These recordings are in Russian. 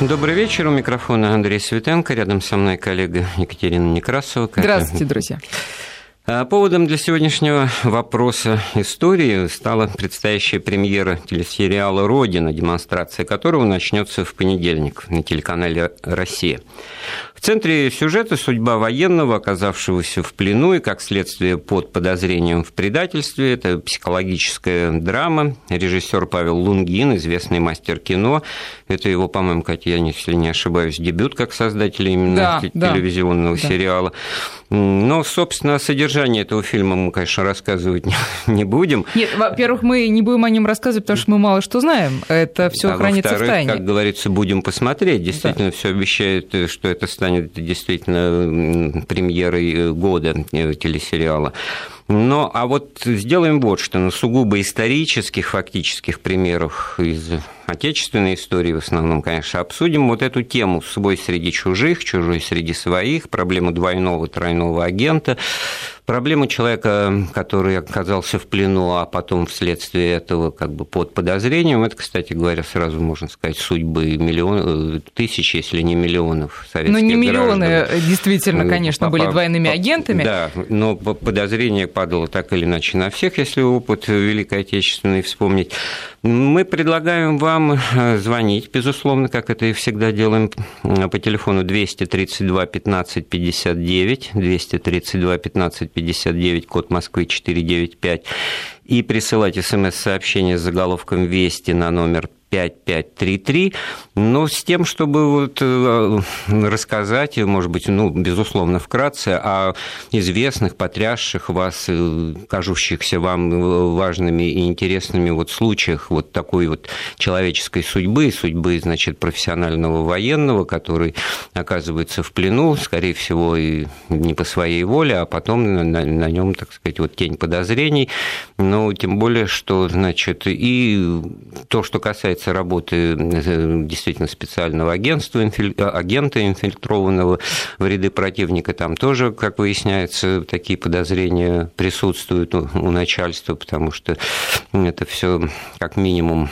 Добрый вечер. У микрофона Андрей Светенко. Рядом со мной коллега Екатерина Некрасова. Здравствуйте, друзья. А, поводом для сегодняшнего вопроса истории стала предстоящая премьера телесериала «Родина», демонстрация которого начнется в понедельник на телеканале «Россия». В центре сюжета судьба военного, оказавшегося в плену и, как следствие, под подозрением в предательстве. Это психологическая драма. Режиссер Павел Лунгин, известный мастер кино. Это его, по-моему, Катя, я, если не ошибаюсь, дебют как создателя именно да, телевизионного да, сериала. Но, собственно, о содержании этого фильма мы, конечно, рассказывать не, не будем. Нет, во-первых, мы не будем о нем рассказывать, потому что мы мало что знаем. Это все а хранится в тайне. как говорится, будем посмотреть. Действительно, да. все обещает, что это станет станет действительно премьерой года э, телесериала. Но, а вот сделаем вот что, на сугубо исторических, фактических примерах из отечественной истории в основном, конечно, обсудим вот эту тему «свой среди чужих», «чужой среди своих», проблему двойного, тройного агента, проблему человека, который оказался в плену, а потом вследствие этого как бы под подозрением, это, кстати говоря, сразу можно сказать, судьбы миллион, тысяч, если не миллионов советских Ну, не миллионы, граждан. действительно, конечно, по, были двойными по, агентами. Да, но подозрение падало так или иначе на всех, если опыт Великой Отечественной вспомнить. Мы предлагаем вам э, звонить, безусловно, как это и всегда делаем, по телефону 232 15 59, 232 15 59, код Москвы 495, и присылать смс-сообщение с заголовком «Вести» на номер 5533, но с тем, чтобы вот э, рассказать, может быть, ну, безусловно, вкратце о известных, потрясших вас, э, кажущихся вам важными и интересными вот случаях вот такой вот человеческой судьбы, судьбы, значит, профессионального военного, который оказывается в плену, скорее всего, и не по своей воле, а потом на, на нем, так сказать, вот тень подозрений, но тем более, что, значит, и то, что касается работы э, действительно специального агентства, агента инфильтрованного в ряды противника, там тоже, как выясняется, такие подозрения присутствуют у начальства, потому что это все как минимум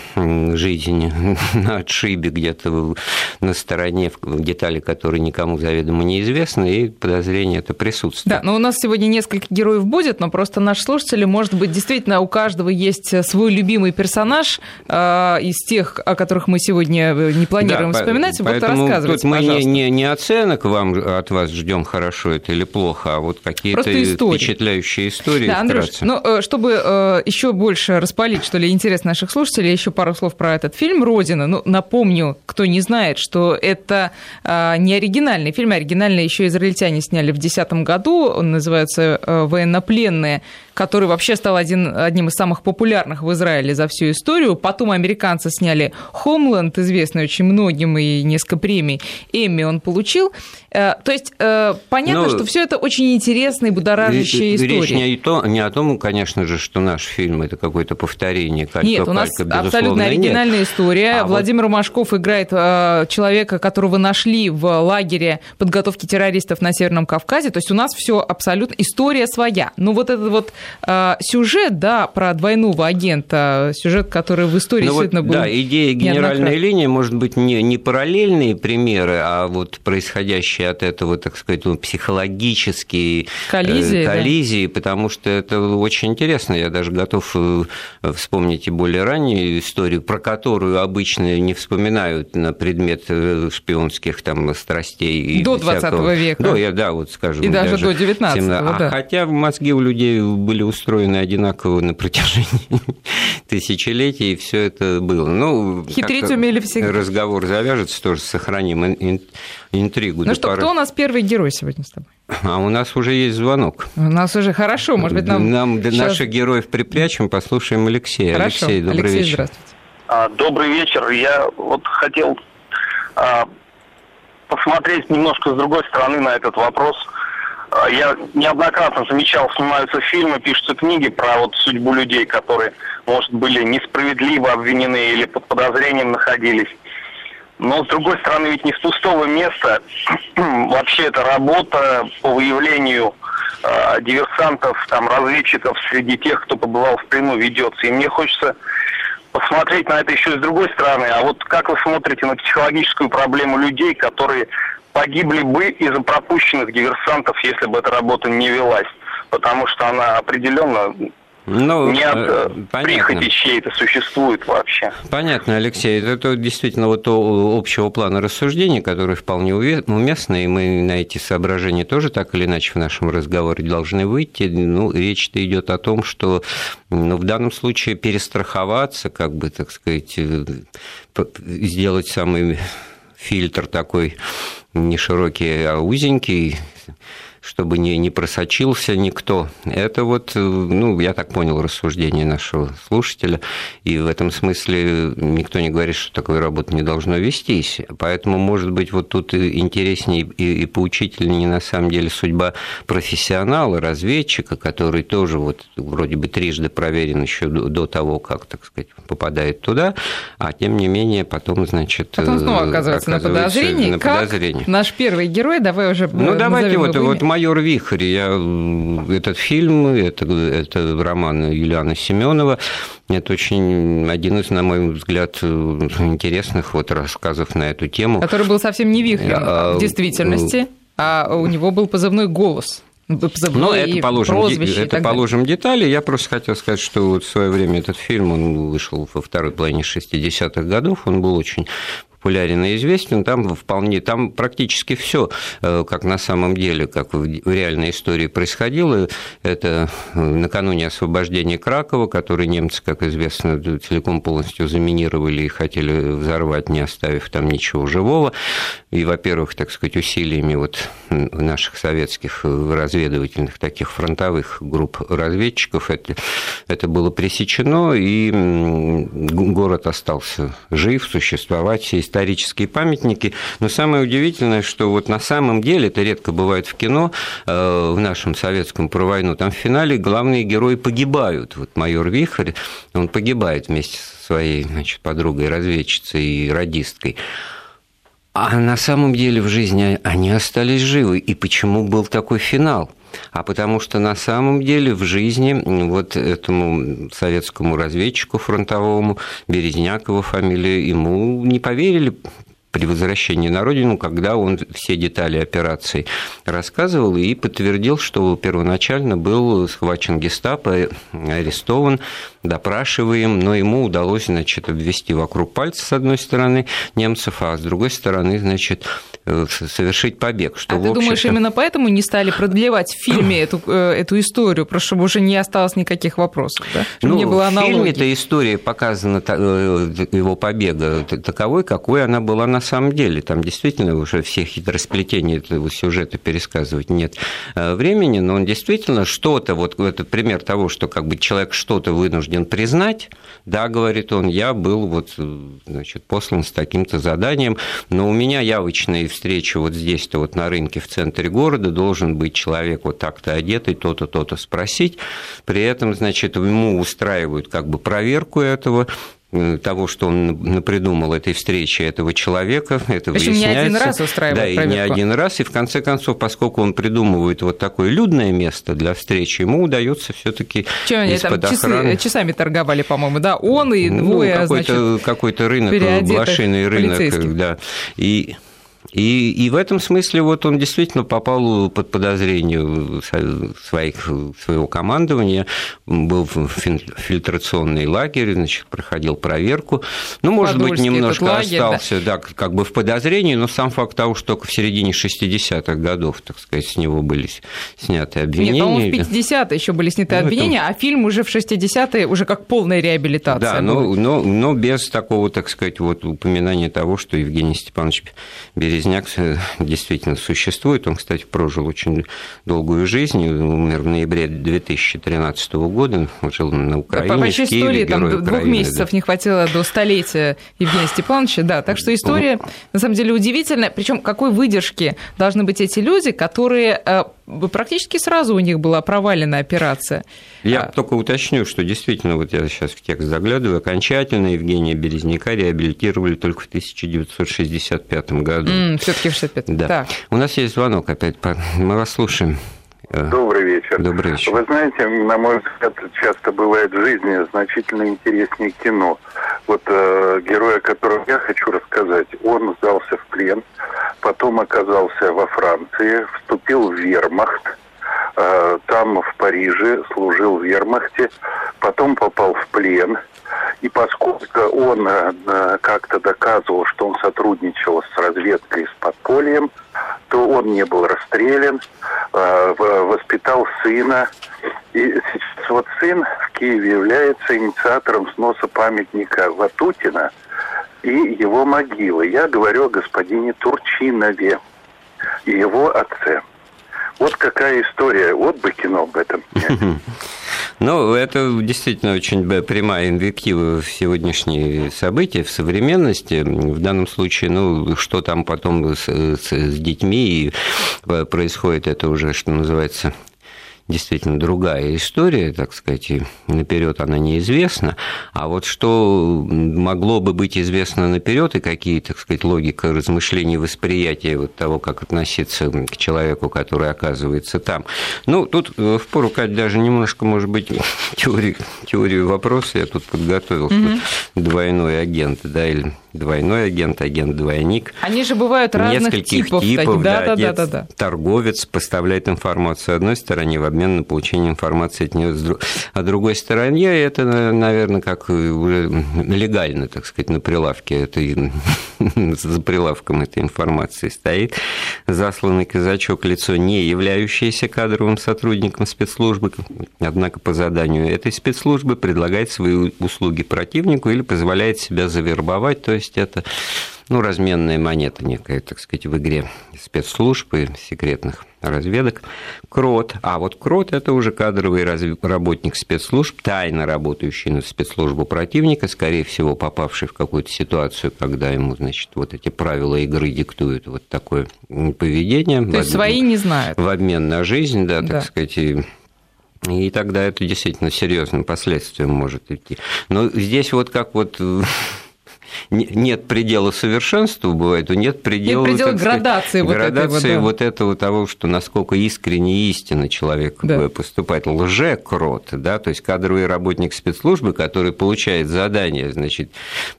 жизнь на отшибе где-то на стороне, в детали, которые никому заведомо неизвестны, и подозрение это присутствует. Да, но у нас сегодня несколько героев будет, но просто наши слушатели, может быть, действительно у каждого есть свой любимый персонаж э, из тех о которых мы сегодня э, не планируем да, вспоминать, будут рассказывать. Тут мы не, не, не оценок вам от вас ждем, хорошо это или плохо, а вот какие-то впечатляющие истории. Да, Андрюш, ну, э, чтобы э, еще больше распалить, что ли, интерес наших слушателей, еще пару слов про этот фильм «Родина». Ну, напомню, кто не знает, что это не оригинальный фильм, а оригинальный еще израильтяне сняли в 2010 году, он называется «Военнопленные», который вообще стал один, одним из самых популярных в Израиле за всю историю. Потом американцы сняли «Хомленд», известный очень многим, и несколько премий Эмми он получил. Э, то есть э, понятно, Но... Ну, что все это очень интересная и будоражащая история. Речь не, то, не о том, конечно же, что наш фильм это какое-то повторение. Калька, нет, у нас калька, абсолютно оригинальная нет. история. А Владимир вот... Машков играет э, человека, которого нашли в лагере подготовки террористов на Северном Кавказе. То есть у нас все абсолютно история своя. Но вот этот вот сюжет, да, про двойного агента, сюжет, который в истории ну, действительно вот, был. Да, идея генеральной линии, может быть, не, не параллельные примеры, а вот происходящие от этого, так сказать, ну, психологические э, коллизии, коллизии да. потому что это очень интересно. Я даже готов э, вспомнить и более раннюю историю, про которую обычно не вспоминают на предмет э, шпионских там страстей. До 20 века. Да, я, да, вот скажем. И даже, даже до 19 а да. Хотя мозги у людей были были устроены одинаково на протяжении тысячелетий, и все это было. Ну, Хитрить умели всегда. Разговор завяжется, тоже сохраним интригу. Ну что, пары... кто у нас первый герой сегодня с тобой? А у нас уже есть звонок. У нас уже хорошо, может быть, нам... Нам сейчас... наших героев припрячем, послушаем Алексея. Хорошо. Алексей, добрый Алексей, вечер. здравствуйте. А, добрый вечер. Я вот хотел а, посмотреть немножко с другой стороны на этот вопрос – я неоднократно замечал, снимаются фильмы, пишутся книги про вот судьбу людей, которые, может, были несправедливо обвинены или под подозрением находились. Но, с другой стороны, ведь не с пустого места. Вообще, это работа по выявлению э, диверсантов, там, разведчиков среди тех, кто побывал в плену, ведется. И мне хочется посмотреть на это еще с другой стороны. А вот как вы смотрите на психологическую проблему людей, которые погибли бы из-за пропущенных диверсантов, если бы эта работа не велась? Потому что она определенно ну, не от э, понятно. прихоти чьей-то существует вообще. Понятно, Алексей. Это действительно вот общего плана рассуждений, которые вполне уместны, и мы на эти соображения тоже так или иначе в нашем разговоре должны выйти. Ну, речь-то идет о том, что ну, в данном случае перестраховаться, как бы, так сказать, э, сделать самый фильтр такой не широкий, а узенький, чтобы не, не просочился никто. Это вот, э, ну, я так понял рассуждение нашего слушателя, и в этом смысле никто не говорит, что такой работы не должно вестись. Поэтому, может быть, вот тут интереснее и, и поучительнее на самом деле судьба профессионала, разведчика, который тоже вот вроде бы трижды проверен еще до, до того, как, так сказать, попадает туда, а тем не менее потом, значит... Потом снова оказывается, оказывается на подозрении. На подозрении. наш первый герой, давай уже Ну, давайте вот, вот «Майор Вихрь». Я, этот фильм, это, это роман Юлиана Семенова. Это очень один из, на мой взгляд, интересных вот рассказов на эту тему. Который был совсем не вихрем а, в действительности, а у него был позывной «Голос». Ну, это положим, это положим детали. Я просто хотел сказать, что вот в свое время этот фильм, он вышел во второй половине 60-х годов, он был очень популярен и известен, там вполне, там практически все, э, как на самом деле, как в реальной истории происходило. Это э, накануне освобождения Кракова, который немцы, как известно, целиком полностью заминировали и хотели взорвать, не оставив там ничего живого. И, во-первых, так сказать, усилиями вот наших советских разведывательных таких фронтовых групп разведчиков это, это было пресечено, и город остался жив, существовать, исторические памятники. Но самое удивительное, что вот на самом деле, это редко бывает в кино, э, в нашем советском про войну, там в финале главные герои погибают. Вот майор Вихрь, он погибает вместе со своей значит, подругой, разведчицей и радисткой. А на самом деле в жизни они остались живы. И почему был такой финал? А потому что на самом деле в жизни вот этому советскому разведчику фронтовому, Березнякову фамилия, ему не поверили при возвращении на родину, когда он все детали операции рассказывал и подтвердил, что первоначально был схвачен гестапо, арестован, допрашиваем, но ему удалось, значит, обвести вокруг пальца с одной стороны немцев, а с другой стороны, значит, э, совершить побег. Что, а ты думаешь, именно поэтому не стали продлевать в фильме эту, э, эту историю, просто чтобы уже не осталось никаких вопросов, да? Чтобы ну, не было аналогии. в фильме эта история показана, э, его побега, таковой, какой она была на самом деле. Там действительно уже все хитросплетения этого сюжета пересказывать нет времени, но он действительно что-то, вот это пример того, что как бы человек что-то вынужден признать, да, говорит он, я был вот, значит, послан с таким-то заданием, но у меня явочные встречи вот здесь-то вот на рынке в центре города должен быть человек вот так-то одетый, то-то, то-то спросить, при этом, значит, ему устраивают как бы проверку этого, Э, того, что он придумал этой встречи этого человека, это Причем выясняется. не один раз устраивает Да, проверку. и не один раз, и в конце концов, поскольку он придумывает вот такое людное место для встречи, ему удается все таки из-под там охраны... часы, часами торговали, по-моему, да, он и ну, двое, ну, какой-то, значит, какой-то рынок, блошиный рынок, да, и и, и в этом смысле вот он действительно попал под подозрение своих, своего командования, был в фильтрационный лагерь, значит, проходил проверку. Ну, может быть, немножко лагерь, остался, да. да, как бы в подозрении, но сам факт того, что только в середине 60-х годов, так сказать, с него были сняты обвинения. Нет, по-моему, в 50-е еще были сняты ну, обвинения, это... а фильм уже в 60-е уже как полная реабилитация. Да, но, но, но без такого, так сказать, вот упоминания того, что Евгений Степанович Березняк действительно существует. Он, кстати, прожил очень долгую жизнь, умер в ноябре 2013 года, жил на Украине, да, почти сто лет, там Украины, двух месяцев да. не хватило до столетия Евгения Степановича, да, так что история, на самом деле, удивительная, причем какой выдержки должны быть эти люди, которые э, практически сразу у них была провалена операция. Я а... только уточню, что действительно, вот я сейчас в текст заглядываю, окончательно Евгения Березняка реабилитировали только в 1965 году. Mm, Все-таки в 65 Да. Так. У нас есть звонок опять, мы вас слушаем. Э, Добрый вечер. Добрый вечер. Вы знаете, на мой взгляд, часто бывает в жизни значительно интереснее кино. Вот э, герой, о котором я хочу рассказать, он сдался в плен, потом оказался во Франции, вступил в вермахт, э, там в Париже служил в вермахте, потом попал в плен. И поскольку он э, как-то доказывал, что он сотрудничал с разведкой, с подпольем, то он не был расстрелян, э, воспитал сына. И сейчас вот сын в Киеве является инициатором сноса памятника Ватутина и его могилы. Я говорю о господине Турчинове и его отце. Вот какая история. Вот бы кино об этом Ну, это действительно очень прямая инвектива в сегодняшние события, в современности. В данном случае, ну, что там потом с, с, с детьми происходит, это уже, что называется, действительно другая история, так сказать, и наперед она неизвестна. А вот что могло бы быть известно наперед и какие, так сказать, логика размышлений, восприятия вот того, как относиться к человеку, который оказывается там. Ну, тут в пору даже немножко, может быть, теорию, теорию вопроса я тут подготовил, mm-hmm. что двойной агент, да, или двойной агент, агент-двойник. Они же бывают разных нескольких типов. типов да, да, да, да, да, Торговец поставляет информацию одной стороне в обмен на получение информации от нее, а другой стороне это, наверное, как уже легально, так сказать, на прилавке, это за прилавком этой информации стоит. Засланный казачок, лицо не являющееся кадровым сотрудником спецслужбы, однако по заданию этой спецслужбы предлагает свои услуги противнику или позволяет себя завербовать, то есть это ну, разменная монета некая, так сказать, в игре спецслужб и секретных разведок. КРОТ. А вот КРОТ – это уже кадровый работник спецслужб, тайно работающий на спецслужбу противника, скорее всего, попавший в какую-то ситуацию, когда ему, значит, вот эти правила игры диктуют вот такое поведение. То есть свои не знают. В обмен на жизнь, да, так да. сказать, и и тогда это действительно серьезным последствиям может идти. Но здесь вот как вот нет предела совершенству, бывает, нет предела, нет предела градации, сказать, вот, градации этого, да. вот этого того, что насколько искренне и истинно человек да. поступает. Лже-крот, да, то есть кадровый работник спецслужбы, который получает задание, значит,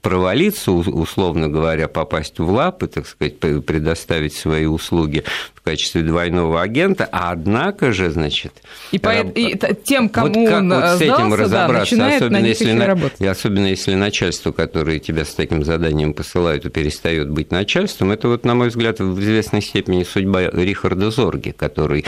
провалиться, условно говоря, попасть в лапы, так сказать, предоставить свои услуги качестве двойного агента, а однако же, значит... И, по, раб... и тем, кому вот как он вот с этим сдался, разобраться, да, особенно, если на... и особенно если начальство, которое тебя с таким заданием посылают и перестает быть начальством, это вот, на мой взгляд, в известной степени судьба Рихарда Зорги, который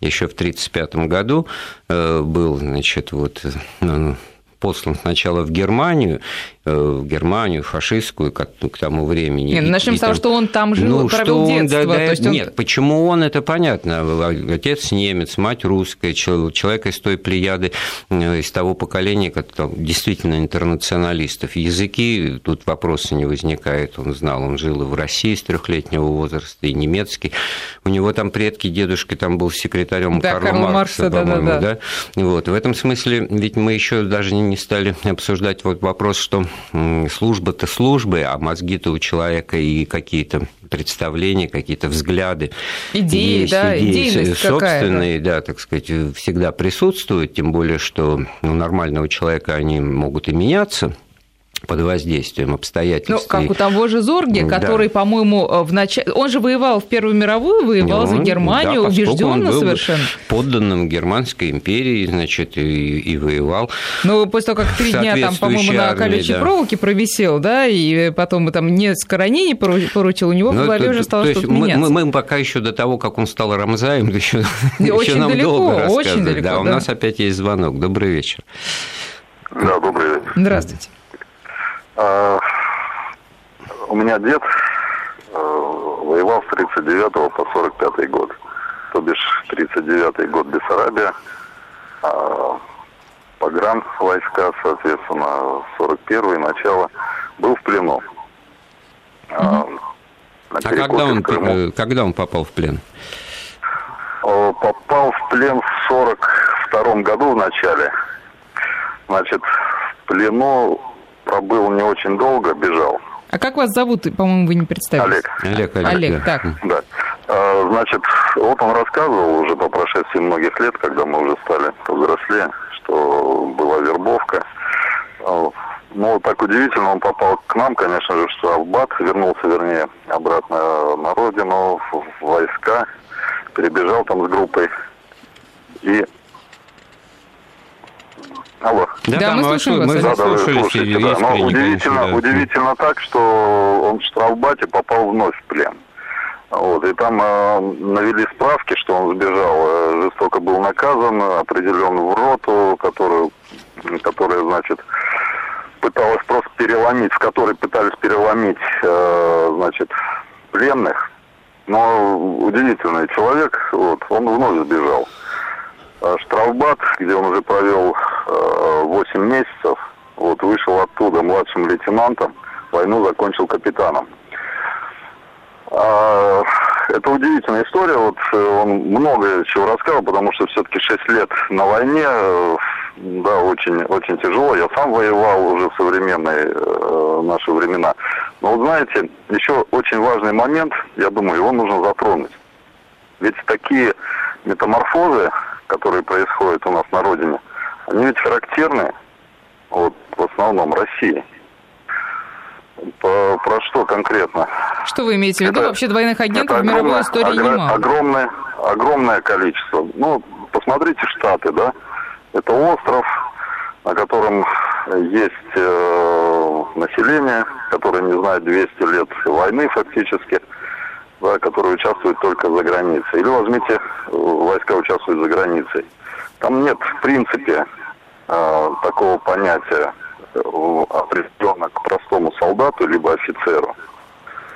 еще в 1935 году э, был, значит, вот ну, послан сначала в Германию, э, в Германию фашистскую к, к тому времени. Нет, ну, начнем и, с того, что он там жил, ну, провел что он, детство. Да, да, есть нет, он... почему он, это понятно. Отец немец, мать русская, человек из той плеяды, э, из того поколения, как действительно интернационалистов. Языки, тут вопроса не возникает. Он знал, он жил и в России с трехлетнего возраста, и немецкий. У него там предки, дедушка там был секретарем да, Карла, Карла Маркса, Маркса по-моему, да, да, да. да. Вот. В этом смысле, ведь мы еще даже не стали обсуждать вот вопрос, что служба-то службы, а мозги-то у человека и какие-то представления, какие-то взгляды. Идеи, есть, да, идеи собственные, да, так сказать, всегда присутствуют, тем более, что у нормального человека они могут и меняться – под воздействием обстоятельств. Ну, как у того же Зорги, который, да. по-моему, в начале... Он же воевал в Первую мировую, воевал ну, за Германию, да, убежденно совершенно. подданным Германской империи, значит, и, и воевал. Ну, после того, как три дня там, по-моему, на колючей да. проволоке провисел, да, и потом там несколько ранений поручил, у него ну, в голове уже стало что-то мы, меняться. Мы, мы пока еще до того, как он стал Рамзаем, еще, еще нам далеко, долго рассказывать. Очень далеко, да, да, у нас опять есть звонок. Добрый вечер. Да, добрый вечер. Здравствуйте. А, у меня дед а, воевал с 39 по 45 год. То бишь 39 год Бессарабия, а погран войска, соответственно, 41 начало, был в плену. А, а когда он, э, когда он попал в плен? Попал в плен в 42 году в начале. Значит, в плену пробыл не очень долго, бежал. А как вас зовут? По-моему, вы не представились. Олег. Олег, Олег, Олег да. так. Да. А, значит, вот он рассказывал уже по прошествии многих лет, когда мы уже стали повзрослее, что была вербовка. А, Ну, вот так удивительно, он попал к нам, конечно же, что Албат вернулся, вернее, обратно на родину, в войска, перебежал там с группой. И Алло. Да, да, мы слушаем вас. Мы да, да, слушаете, да. Но удивительно, конечно, да. удивительно так, что он в штрафбате попал вновь в плен. Вот, и там э, навели справки, что он сбежал, э, жестоко был наказан, определен в роту, которую, которая, значит, пыталась просто переломить, в которой пытались переломить, э, значит, пленных. Но удивительный человек, вот, он вновь сбежал. А штрафбат, где он уже провел э, 8 месяцев, вот, вышел оттуда младшим лейтенантом, войну закончил капитаном. А, это удивительная история. Вот э, он много чего рассказал, потому что все-таки 6 лет на войне, э, да, очень, очень тяжело. Я сам воевал уже в современные э, наши времена. Но вот знаете, еще очень важный момент, я думаю, его нужно затронуть. Ведь такие метаморфозы, которые происходят у нас на родине, они ведь характерны вот, в основном России. По, про что конкретно? Что вы имеете в виду? Это, Вообще двойных агентов в мировой истории огр- немало. Огромное, огромное количество. Ну, посмотрите Штаты, да? Это остров, на котором есть э, население, которое не знает 200 лет войны фактически, да, которое участвует только за границей. Или возьмите, э, войска участвуют за границей. Там нет, в принципе, э, такого понятия э, определенно к простому солдату либо офицеру.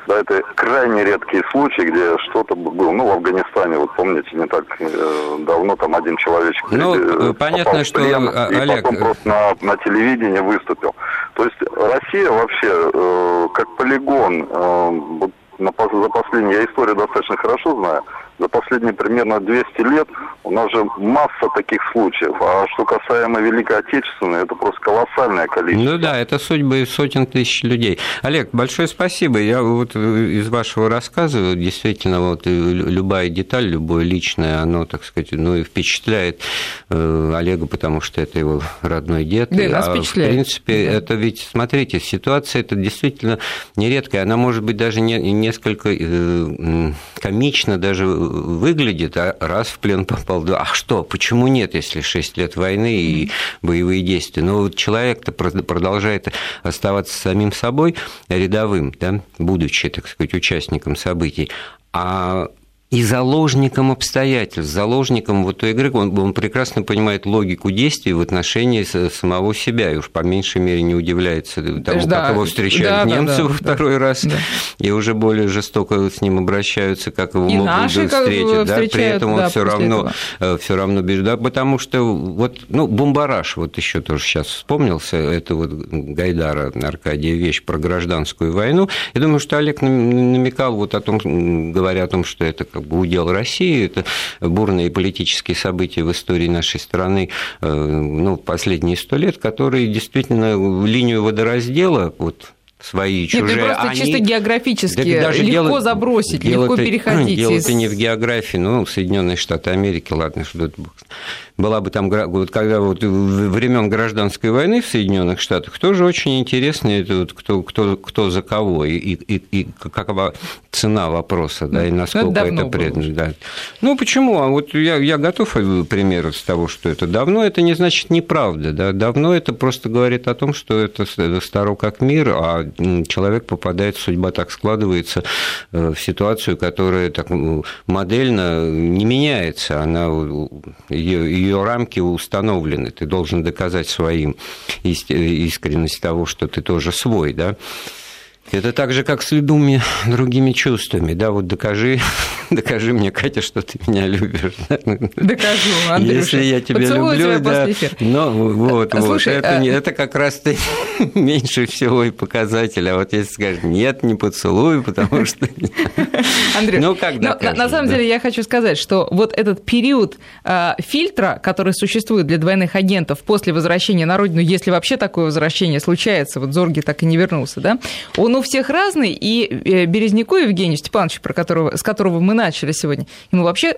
Да, это крайне редкие случаи, где что-то было. Ну, в Афганистане, вот помните, не так э, давно там один человечек ну, э, понятно, что плен, а, и Олег... потом просто на, на телевидении выступил. То есть Россия вообще э, как полигон, э, на, за последние, я историю достаточно хорошо знаю, за последние примерно 200 лет у нас же масса таких случаев. А что касаемо Великой Отечественной, это просто колоссальное количество. Ну да, это судьбы сотен тысяч людей. Олег, большое спасибо. Я вот из вашего рассказа действительно вот любая деталь, любое личное, оно, так сказать, ну и впечатляет э, Олега, потому что это его родной дед. Да, и нас а, впечатляет. В принципе, да. это ведь, смотрите, ситуация это действительно нередкая. Она может быть даже не, несколько э, комично даже выглядит, а раз в плен попал, да, а что, почему нет, если 6 лет войны и боевые действия? Но вот человек-то продолжает оставаться самим собой рядовым, да, будучи, так сказать, участником событий. А и заложником обстоятельств, заложником вот той игры, он, он прекрасно понимает логику действий в отношении самого себя, и уж по меньшей мере не удивляется тому, да, как его встречают да, немцы да, во второй да, раз, да. и уже более жестоко с ним обращаются, как его и могут наши встретить, да, при этом он да, все равно, э, все равно бежит, да, потому что вот, ну, бомбараж, вот еще тоже сейчас вспомнился, это вот Гайдара Аркадия вещь про гражданскую войну, я думаю, что Олег намекал вот о том, говоря о том, что это как бы удел России. Это бурные политические события в истории нашей страны э, ну, последние сто лет, которые действительно линию водораздела вот, свои чужие. Нет, просто они... чисто географически да, даже легко дело... забросить, дело легко переходить. Дело-то из... не в географии, ну, Соединенные Штаты Америки, ладно, что это была бы там, вот когда вот времен гражданской войны в Соединенных Штатах, тоже очень интересно, это вот кто, кто, кто за кого и, и, и какова цена вопроса, да, и ну, насколько это, это предано. Да. Ну, почему? А вот я, я готов пример с того, что это давно, это не значит неправда, да, давно это просто говорит о том, что это старо как мир, а человек попадает, судьба так складывается э, в ситуацию, которая так модельно не меняется, она ее ее рамки установлены. Ты должен доказать своим искренность того, что ты тоже свой, да. Это так же, как с любыми другими чувствами. Да, вот докажи, докажи мне, Катя, что ты меня любишь. Докажу, Андрюша. Если я тебя Поцелую люблю, тебя да. Ну, вот, Слушай, вот. Это, а... это как раз ты меньше всего и показатель. А вот если скажешь, нет, не поцелуй, потому что... Андрюш, ну, как докажешь, на, на самом да. деле я хочу сказать, что вот этот период э, фильтра, который существует для двойных агентов после возвращения на родину, если вообще такое возвращение случается, вот Зорги так и не вернулся, да, он у всех разный, и э, Березняку Евгению Степановичу, про которого, с которого мы начали сегодня, ему вообще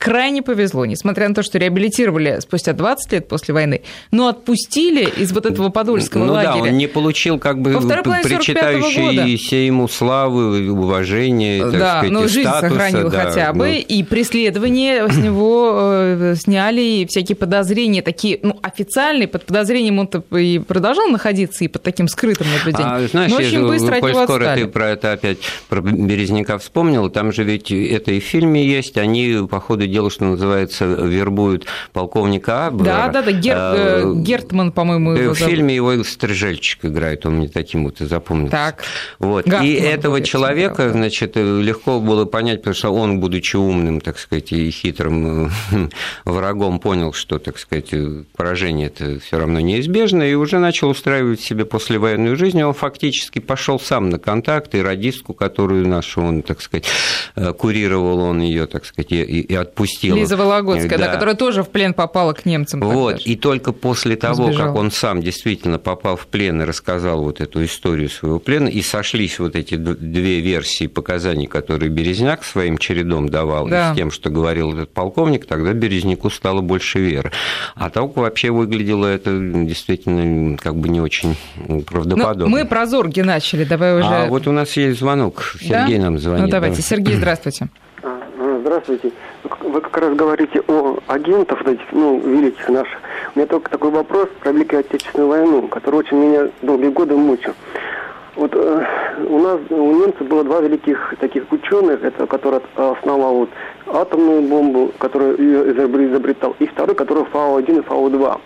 крайне повезло, несмотря на то, что реабилитировали спустя 20 лет после войны, но отпустили из вот этого подольского ну, лагеря. Ну да, он не получил как бы причитающиеся ему славы, уважения, так да, сказать, но жизнь статуса, сохранил да, хотя бы, ну... и преследование с него э, сняли, и всякие подозрения такие, ну, официальные, под подозрением он-то и продолжал находиться, и под таким скрытым наблюдением. А, знаешь, но очень быстро от коль скоро отстали. ты про это опять, про Березняка вспомнил, там же ведь это и в фильме есть, они, по ходу дела, что называется, вербуют полковника Абвера. Да, да, да, Гер... А, Гертман, по-моему, его В фильме его Стрижельчик играет, он мне таким вот и запомнился. Так. Вот. Гартман и этого будет, человека, правда. значит, легко было понять, потому что он, будучи умным, так сказать, и хитрым врагом, понял, что, так сказать, поражение это все равно неизбежно, и уже начал устраивать себе послевоенную жизнь. Он фактически пошел сам на контакт, и радистку, которую нашу он, так сказать, курировал, он ее, так сказать, и, и отпустил. Лиза Вологодская, да. да, которая тоже в плен попала к немцам. Вот, и только после того, Сбежала. как он сам действительно попал в плен и рассказал вот эту историю своего плена, и сошлись вот эти две версии показаний, которые Березняк своим чередом давал, да. и с тем, что говорил этот полковник, тогда Березняку стало больше веры. А так вообще выглядело это действительно как бы не очень правдоподобно. Ну, мы про Зорги начали, давай уже... А вот у нас есть звонок, Сергей да? нам звонит. Ну давайте, Сергей, здравствуйте. Здравствуйте. Вы как раз говорите о агентах, ну, великих наших. У меня только такой вопрос про Великую Отечественную войну, который очень меня долгие годы мучил. Вот э, у нас, у немцев было два великих таких ученых, это который основал вот атомную бомбу, которую изобретал, и второй, который Фау-1 и Фау-2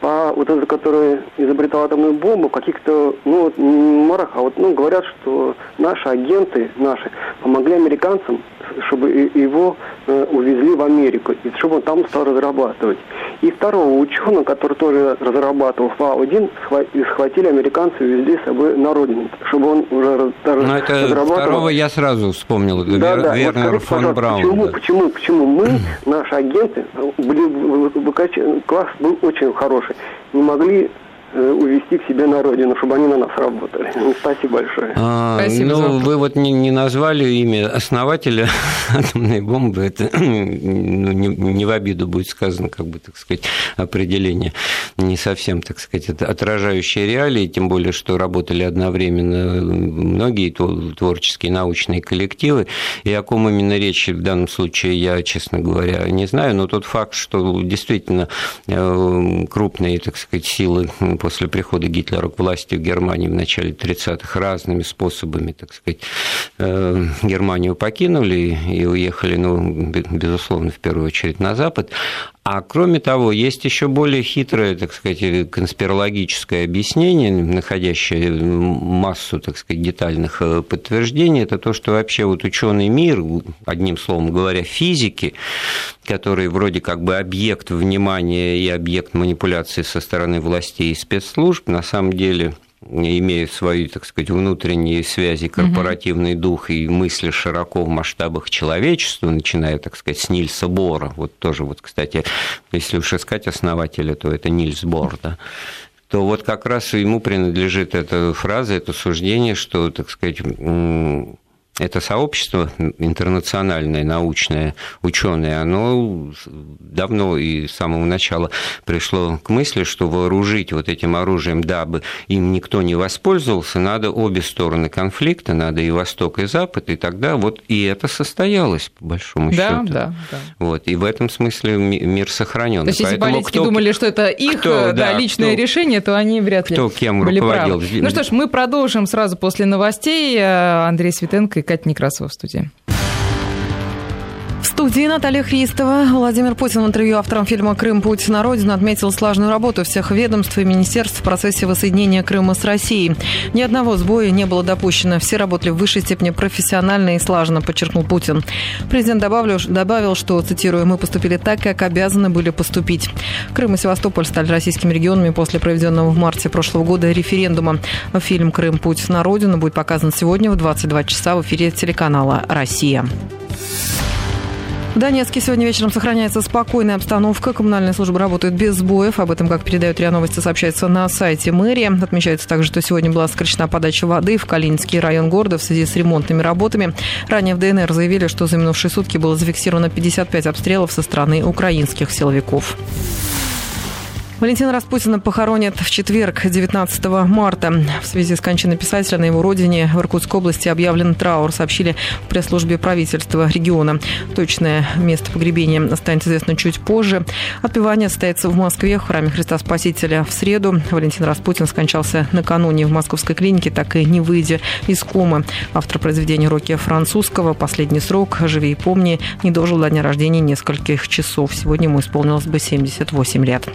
по вот этот, который изобретал атомную бомбу, каких-то, ну, вот, марах, а вот, ну, говорят, что наши агенты, наши, помогли американцам, чтобы его э, увезли в Америку, и чтобы он там стал разрабатывать. И второго ученого, который тоже разрабатывал ФАО-1, схватили американцы и увезли с собой на родину, чтобы он уже Ну, это разрабатывал. второго я сразу вспомнил, это да, Вер, да. Вернер вот скажите, фон Браун. Почему, да. почему, почему мы, наши агенты, были, класс был очень хороший, не могли увести к себе на родину, чтобы они на нас работали. Спасибо большое. А, Спасибо ну, за вы вот не, не назвали имя основателя атомной бомбы, это ну, не, не в обиду будет сказано, как бы, так сказать, определение. Не совсем, так сказать, это отражающее реалии, тем более, что работали одновременно многие творческие научные коллективы, и о ком именно речь в данном случае я, честно говоря, не знаю, но тот факт, что действительно крупные, так сказать, силы после прихода Гитлера к власти в Германии в начале 30-х разными способами, так сказать, Германию покинули и уехали, ну, безусловно, в первую очередь на Запад. А кроме того, есть еще более хитрое, так сказать, конспирологическое объяснение, находящее массу, так сказать, детальных подтверждений. Это то, что вообще вот ученый мир, одним словом говоря, физики, который вроде как бы объект внимания и объект манипуляции со стороны властей и спецслужб, на самом деле имея свои, так сказать, внутренние связи, корпоративный угу. дух и мысли широко в масштабах человечества, начиная, так сказать, с Нильса Бора, вот тоже вот, кстати, если уж искать основателя, то это Нильс Бор, да, то вот как раз ему принадлежит эта фраза, это суждение, что, так сказать, это сообщество интернациональное, научное, ученое, оно давно и с самого начала пришло к мысли, что вооружить вот этим оружием, дабы им никто не воспользовался, надо обе стороны конфликта, надо и Восток, и Запад, и тогда вот и это состоялось, по большому да, счету. Да, да. Вот, и в этом смысле мир сохранен. То есть, если политики кто, думали, что это их кто, да, да, личное кто, решение, то они вряд ли кто кем были руководил. правы. Ну что ж, мы продолжим сразу после новостей. Андрей Светенко и Катя Некрасова в студии. Студии Наталья Христова. Владимир Путин в интервью авторам фильма «Крым. Путь на родину» отметил слаженную работу всех ведомств и министерств в процессе воссоединения Крыма с Россией. Ни одного сбоя не было допущено. Все работали в высшей степени профессионально и слаженно, подчеркнул Путин. Президент добавил, добавил, что, цитирую, «мы поступили так, как обязаны были поступить». Крым и Севастополь стали российскими регионами после проведенного в марте прошлого года референдума. Фильм «Крым. Путь на родину» будет показан сегодня в 22 часа в эфире телеканала «Россия». В Донецке сегодня вечером сохраняется спокойная обстановка. Коммунальные службы работают без сбоев. Об этом, как передают РИА Новости, сообщается на сайте мэрии. Отмечается также, что сегодня была сокращена подача воды в Калининский район города в связи с ремонтными работами. Ранее в ДНР заявили, что за минувшие сутки было зафиксировано 55 обстрелов со стороны украинских силовиков. Валентина Распутина похоронят в четверг, 19 марта. В связи с кончиной писателя на его родине в Иркутской области объявлен траур, сообщили в пресс-службе правительства региона. Точное место погребения станет известно чуть позже. Отпевание состоится в Москве в храме Христа Спасителя в среду. Валентин Распутин скончался накануне в московской клинике, так и не выйдя из комы. Автор произведения Роки французского «Последний срок. Живи и помни» не дожил до дня рождения нескольких часов. Сегодня ему исполнилось бы 78 лет.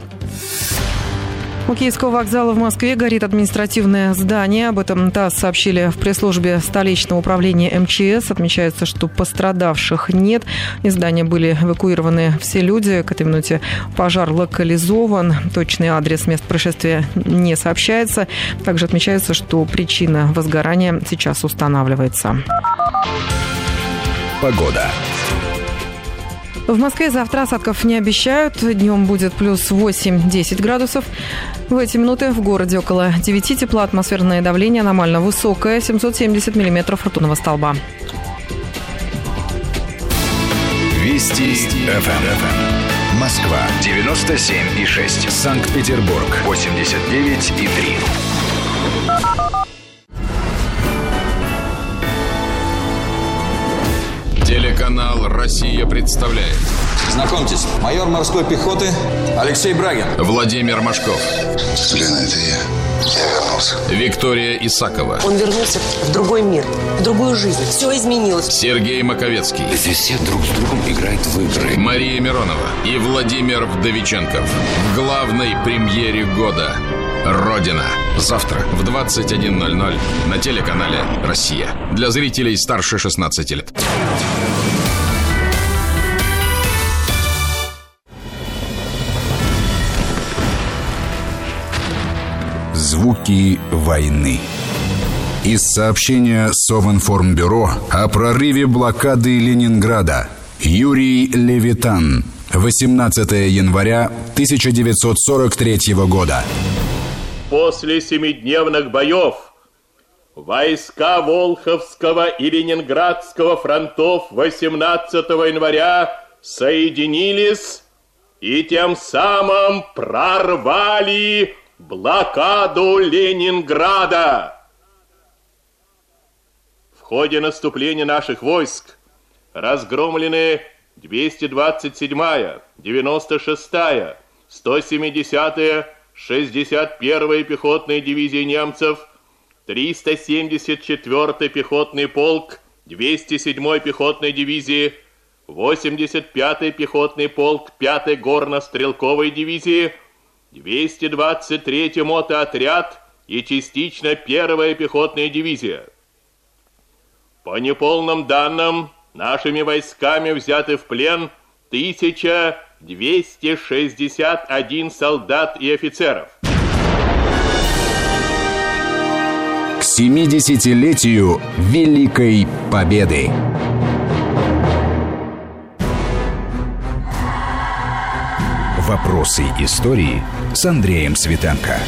У Киевского вокзала в Москве горит административное здание. Об этом ТАСС сообщили в пресс-службе столичного управления МЧС. Отмечается, что пострадавших нет. Из здания были эвакуированы все люди. К этой минуте пожар локализован. Точный адрес мест происшествия не сообщается. Также отмечается, что причина возгорания сейчас устанавливается. Погода. В Москве завтра осадков не обещают. Днем будет плюс 8-10 градусов. В эти минуты в городе около 9 тепла. Атмосферное давление аномально высокое. 770 миллиметров ртутного столба. Вести. ФМ. Москва 97 и 6. Санкт-Петербург 89 и 3. Телеканал «Россия» представляет. Знакомьтесь, майор морской пехоты Алексей Брагин. Владимир Машков. Лена, это я. Я вернулся. Виктория Исакова. Он вернулся в другой мир, в другую жизнь. Все изменилось. Сергей Маковецкий. Здесь все друг с другом играют в игры. Мария Миронова и Владимир Вдовиченков. В главной премьере года. Родина. Завтра в 21.00 на телеканале «Россия». Для зрителей старше 16 лет. Звуки войны. Из сообщения Совинформбюро о прорыве блокады Ленинграда. Юрий Левитан. 18 января 1943 года. После семидневных боев войска Волховского и Ленинградского фронтов 18 января соединились и тем самым прорвали блокаду Ленинграда. В ходе наступления наших войск разгромлены 227-я, 96-я, 170-я, 61-я пехотная дивизия немцев, 374-й пехотный полк, 207-й пехотной дивизии, 85-й пехотный полк 5-й горно-стрелковой дивизии, 223-й мотоотряд и частично 1-я пехотная дивизия. По неполным данным, нашими войсками взяты в плен 1261 солдат и офицеров. К 70-летию Великой Победы. Вопросы истории с Андреем Светенко.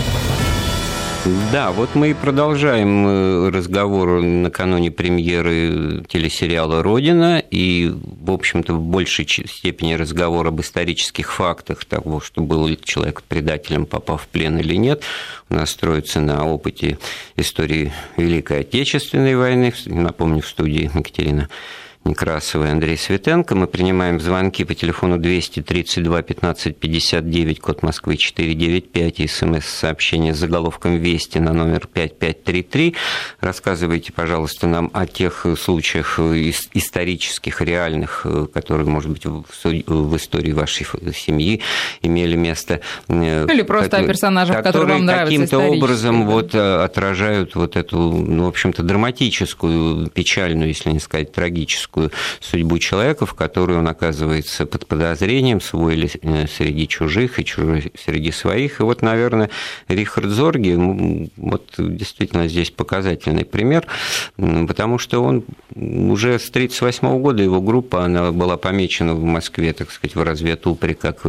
Да, вот мы и продолжаем э, разговор накануне премьеры телесериала «Родина», и, в общем-то, в большей степени разговор об исторических фактах того, что был ли человек предателем, попав в плен или нет, у нас строится на опыте истории Великой Отечественной войны. Напомню, в студии Екатерина Некрасова и Андрей Светенко. Мы принимаем звонки по телефону 232 15 59, код Москвы 495, и смс-сообщение с заголовком «Вести» на номер 5533. Рассказывайте, пожалуйста, нам о тех случаях исторических, реальных, которые, может быть, в истории вашей семьи имели место. Э, Или просто которые, о персонажах, которые, которые вам нравятся каким-то образом да. вот, э, отражают вот эту, ну, в общем-то, драматическую, печальную, если не сказать, трагическую трагическую судьбу человека, в которой он оказывается под подозрением, свой ли э, среди чужих и чужой среди своих. И вот, наверное, Рихард Зорги, вот действительно здесь показательный пример, потому что он уже с 1938 года, его группа, она была помечена в Москве, так сказать, в разведупре как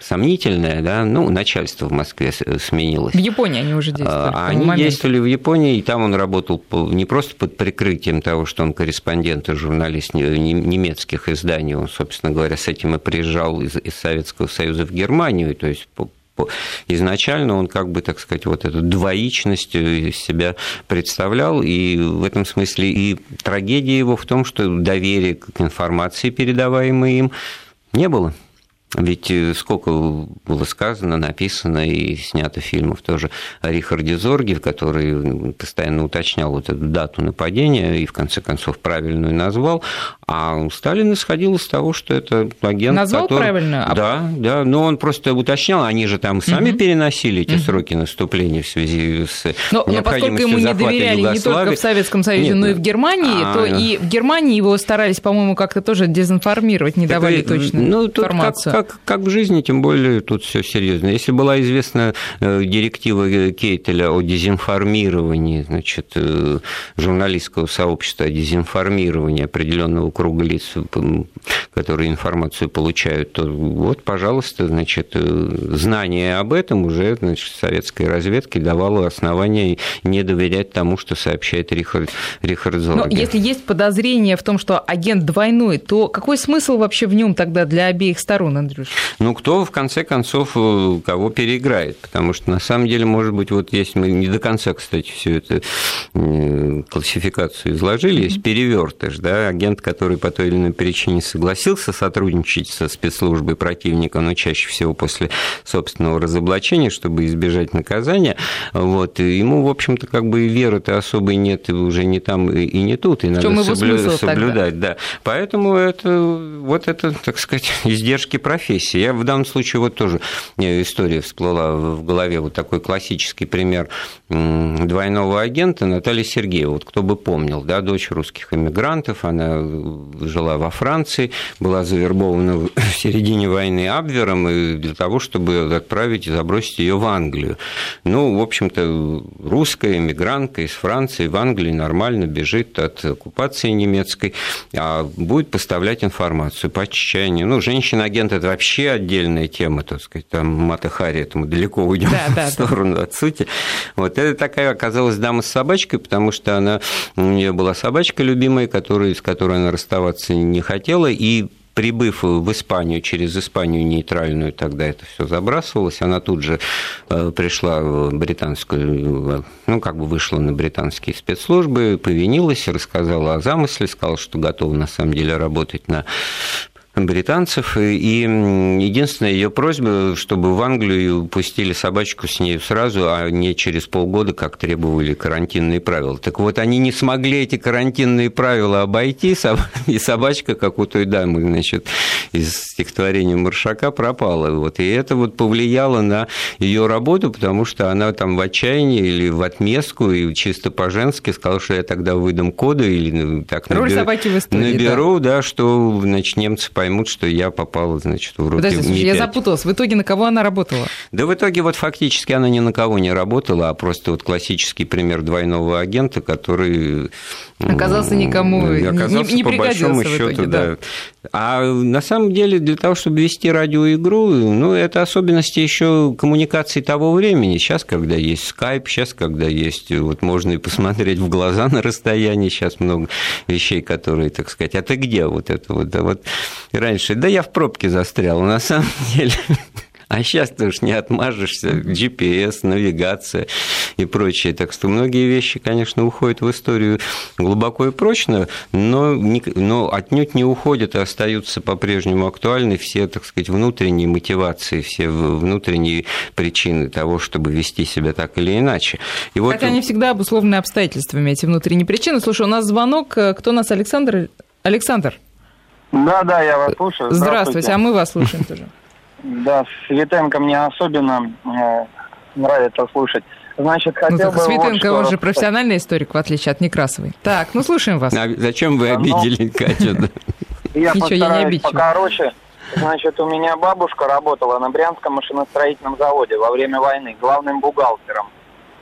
сомнительная, да, ну, начальство в Москве сменилось. В Японии они уже действовали. А, они действовали в Японии, и там он работал не просто под прикрытием того, что он корреспондент и журналист немецких изданий, он, собственно говоря, с этим и приезжал из, из Советского Союза в Германию, то есть изначально он как бы, так сказать, вот эту двоичность из себя представлял, и в этом смысле и трагедия его в том, что доверия к информации, передаваемой им, не было. Ведь э, сколько было сказано, написано и снято фильмов тоже о Рихарде Зорге, который постоянно уточнял вот эту дату нападения и в конце концов правильную назвал. А Сталин исходил из того, что это агент, Назвал который... правильно? Да, да, но он просто уточнял, они же там сами угу. переносили эти угу. сроки наступления в связи с но, но поскольку ему не доверяли не только в Советском Союзе, Нет, но и в Германии, а... то и в Германии его старались, по-моему, как-то тоже дезинформировать, не давали и, точную ну, информацию. Как, как, как в жизни, тем более тут все серьезно. Если была известна э, директива Кейтеля о дезинформировании, значит, э, журналистского сообщества о дезинформировании определенного круга лиц, которые информацию получают, то вот, пожалуйста, значит, э, знание об этом уже значит, советской разведке давало основания не доверять тому, что сообщает Рихард, Рихард. Но если есть подозрение в том, что агент двойной, то какой смысл вообще в нем тогда для обеих сторон, Андрюш? Ну, кто в конце концов э, кого переиграет? Потому что на самом деле, может быть, вот если мы не до конца, кстати, всю эту э, классификацию изложили, есть перевертыш, да, агент, который по той или иной причине согласился сотрудничать со спецслужбой противника, но чаще всего после собственного разоблачения, чтобы избежать наказания, вот, ему, в общем-то, как бы веры-то особой нет, и уже не там и не тут, и надо соблю... соблюдать, тогда? да. Поэтому это вот это, так сказать, издержки профессии профессии. Я в данном случае вот тоже история всплыла в голове, вот такой классический пример двойного агента Наталья Сергеева. Вот кто бы помнил, да, дочь русских иммигрантов, она жила во Франции, была завербована в середине войны Абвером и для того, чтобы отправить и забросить ее в Англию. Ну, в общем-то, русская иммигрантка из Франции в Англии нормально бежит от оккупации немецкой, а будет поставлять информацию по отчаянию. Ну, женщина-агент – это вообще отдельная тема, так сказать, там Мата Хари, это мы далеко уйдем да, да, в сторону да. от сути. Вот это такая оказалась дама с собачкой, потому что она, у нее была собачка любимая, которая, с которой она расставаться не хотела, и прибыв в Испанию, через Испанию нейтральную, тогда это все забрасывалось, она тут же э, пришла в британскую, ну, как бы вышла на британские спецслужбы, повинилась, рассказала о замысле, сказала, что готова на самом деле работать на британцев. И единственная ее просьба, чтобы в Англию пустили собачку с ней сразу, а не через полгода, как требовали карантинные правила. Так вот, они не смогли эти карантинные правила обойти, и собачка, как у той дамы, значит, из стихотворения Маршака пропала. Вот. И это вот повлияло на ее работу, потому что она там в отчаянии или в отместку, и чисто по-женски сказала, что я тогда выдам коды или ну, так Роль наберу, собаки в истории, наберу, да. да, что значит, немцы поймут, что я попала, значит, в руки Подожди, слушай, я запуталась. В итоге на кого она работала? Да в итоге вот фактически она ни на кого не работала, а просто вот классический пример двойного агента, который... Оказался никому оказался, не, не по большому счету, итоге, да. да. А на самом деле для того, чтобы вести радиоигру, ну, это особенности еще коммуникации того времени. Сейчас, когда есть скайп, сейчас, когда есть, вот можно и посмотреть в глаза на расстоянии, сейчас много вещей, которые, так сказать, а ты где? Вот это вот, да, вот раньше, да я в пробке застрял, на самом деле. А сейчас ты уж не отмажешься, GPS, навигация и прочее. Так что многие вещи, конечно, уходят в историю глубоко и прочно, но, не, но отнюдь не уходят и остаются по-прежнему актуальны все, так сказать, внутренние мотивации, все внутренние причины того, чтобы вести себя так или иначе. И вот... Хотя они всегда обусловлены обстоятельствами, эти внутренние причины. Слушай, у нас звонок. Кто у нас, Александр? Александр. Да, да, я вас слушаю. Здравствуйте, Здравствуйте а мы вас слушаем тоже. Да, Светенко мне особенно э, нравится слушать. Значит, хотел ну, бы Светенко, вот он же профессиональный историк, в отличие от Некрасовой. Так, ну слушаем вас. А зачем вы обидели ну, Катю? Я Ничего, я не обидчив. покороче. Значит, у меня бабушка работала на Брянском машиностроительном заводе во время войны главным бухгалтером.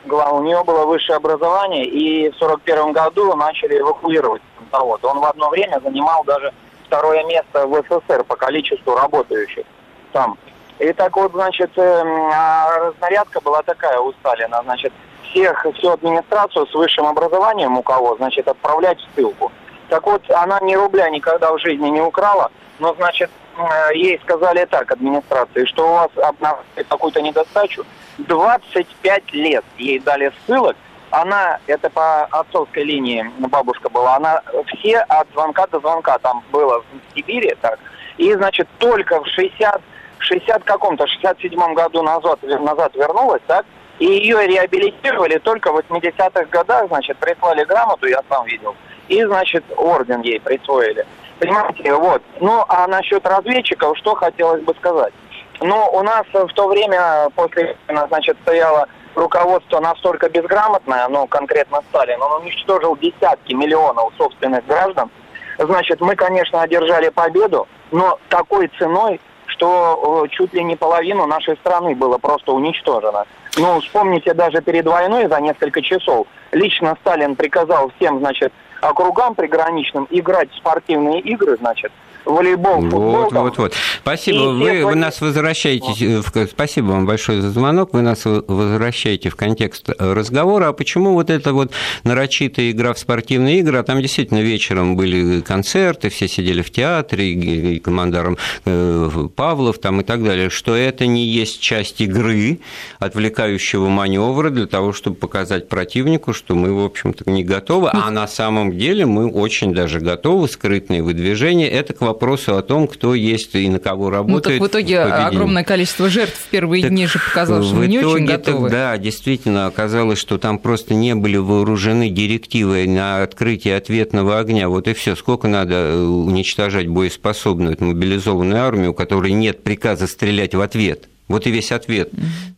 У нее было высшее образование, и в 41 году начали эвакуировать завод. Он в одно время занимал даже второе место в СССР по количеству работающих там. И так вот, значит, эм, а разнарядка была такая у Сталина, значит, всех, всю администрацию с высшим образованием у кого, значит, отправлять в ссылку. Так вот, она ни рубля никогда в жизни не украла, но, значит, э, ей сказали так, администрации, что у вас обнаружили какую-то недостачу. 25 лет ей дали ссылок, она, это по отцовской линии бабушка была, она все от звонка до звонка там было в Сибири, так, и, значит, только в 60 в 60 каком-то, 67 году назад, назад вернулась, так, и ее реабилитировали только в 80-х годах, значит, прислали грамоту, я сам видел, и, значит, орден ей присвоили. Понимаете, вот. Ну, а насчет разведчиков, что хотелось бы сказать? Ну, у нас в то время, после, значит, стояло руководство настолько безграмотное, ну, конкретно Сталин, он уничтожил десятки миллионов собственных граждан. Значит, мы, конечно, одержали победу, но такой ценой, что э, чуть ли не половину нашей страны было просто уничтожено. Ну, вспомните, даже перед войной за несколько часов лично Сталин приказал всем, значит, округам приграничным играть в спортивные игры, значит, волейбол, футбол. Вот, вот, вот. Спасибо. Вы, вы нас возвращаете. В, спасибо вам большое за звонок. Вы нас возвращаете в контекст разговора. А почему вот эта вот нарочитая игра в спортивные игры? А там действительно вечером были концерты, все сидели в театре, и командаром э, Павлов там и так далее. Что это не есть часть игры, отвлекающего маневра для того, чтобы показать противнику, что мы, в общем-то, не готовы. А на самом деле мы очень даже готовы. Скрытные выдвижения. Это к вопросу о том, кто есть и на кого работает. Ну, так в итоге в огромное количество жертв в первые так дни же показало, что мы не очень готовы. Да, действительно, оказалось, что там просто не были вооружены директивы на открытие ответного огня. Вот и все. Сколько надо э, уничтожать боеспособную мобилизованную армию, у которой нет приказа стрелять в ответ? Вот и весь ответ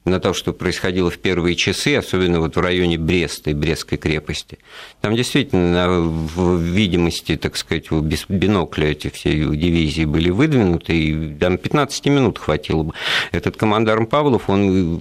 на то, что происходило в первые часы, особенно вот в районе Бреста и Брестской крепости. Там действительно в видимости, так сказать, без бинокля эти все дивизии были выдвинуты, и там 15 минут хватило бы. Этот командарм Павлов, он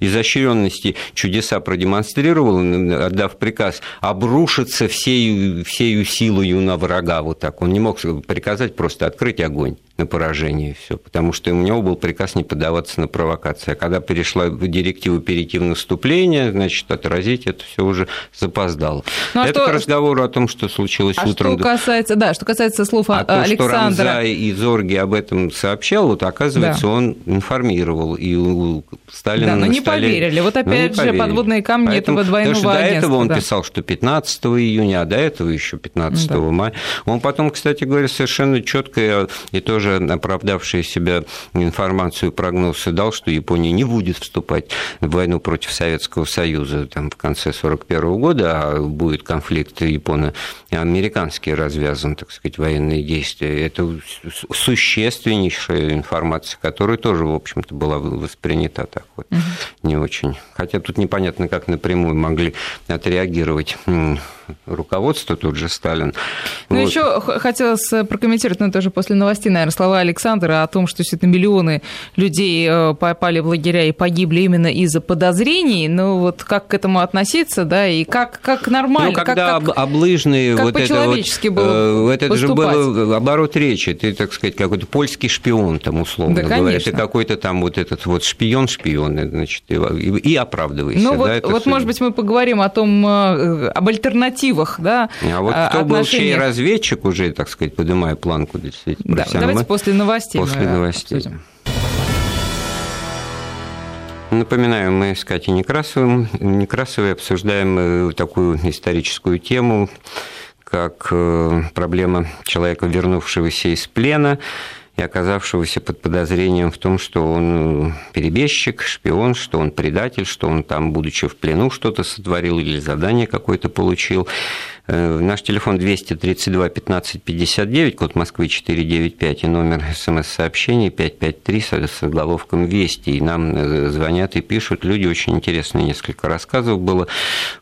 изощренности чудеса продемонстрировал, отдав приказ обрушиться всею, всею силою на врага, вот так. Он не мог приказать просто открыть огонь на поражение, все, потому что у него был приказ не поддаваться на провокации. А когда перешла директива перейти в наступление, значит, отразить это все уже запоздало. Ну, а это что... к разговору о том, что случилось а утром. Что касается, да, что касается слов а Александра... То, что Рамза и Зорги об этом сообщал, вот оказывается, да. он информировал, и у Сталина Да, но не столе... поверили. Вот опять ну, же подводные камни Поэтому, этого двойного потому что до этого он да. писал, что 15 июня, а до этого еще 15 да. мая. Он потом, кстати говоря, совершенно четко и тоже оправдавший себя информацию прогноз дал, что Япония не будет вступать в войну против Советского Союза там, в конце 1941 года, а будет конфликт японо-американский развязан, так сказать, военные действия. Это существеннейшая информация, которая тоже, в общем-то, была воспринята так вот угу. не очень. Хотя тут непонятно, как напрямую могли отреагировать руководство, тут же Сталин. Ну, вот. еще хотелось прокомментировать, но ну, тоже после новостей, наверное, слова Александра о том, что действительно миллионы людей э, попали в лагеря и погибли именно из-за подозрений. Ну, вот как к этому относиться, да, и как, как нормально. Ну, когда как, облыжные... Как вот это вот, было э, Это поступать. же был оборот речи. Ты, так сказать, какой-то польский шпион, там, условно да, говоря. Ты какой-то там вот этот вот шпион-шпион, значит, и, и оправдывайся. Ну, да, вот, вот может быть, мы поговорим о том, э, об альтернативах, да, А вот кто был чей разведчик уже, так сказать, поднимая планку действительно да, давайте после новостей. После новостей. Обсудим. Напоминаю, мы с Катей Некрасовым, Некрасовой обсуждаем э, такую историческую тему, как э, проблема человека, вернувшегося из плена, оказавшегося под подозрением в том, что он перебежчик, шпион, что он предатель, что он там, будучи в плену, что-то сотворил или задание какое-то получил. Э, наш телефон 232 15 59, код Москвы 495 и номер смс-сообщений 553 с заголовком «Вести». И нам э, звонят и пишут. Люди очень интересные, несколько рассказов было,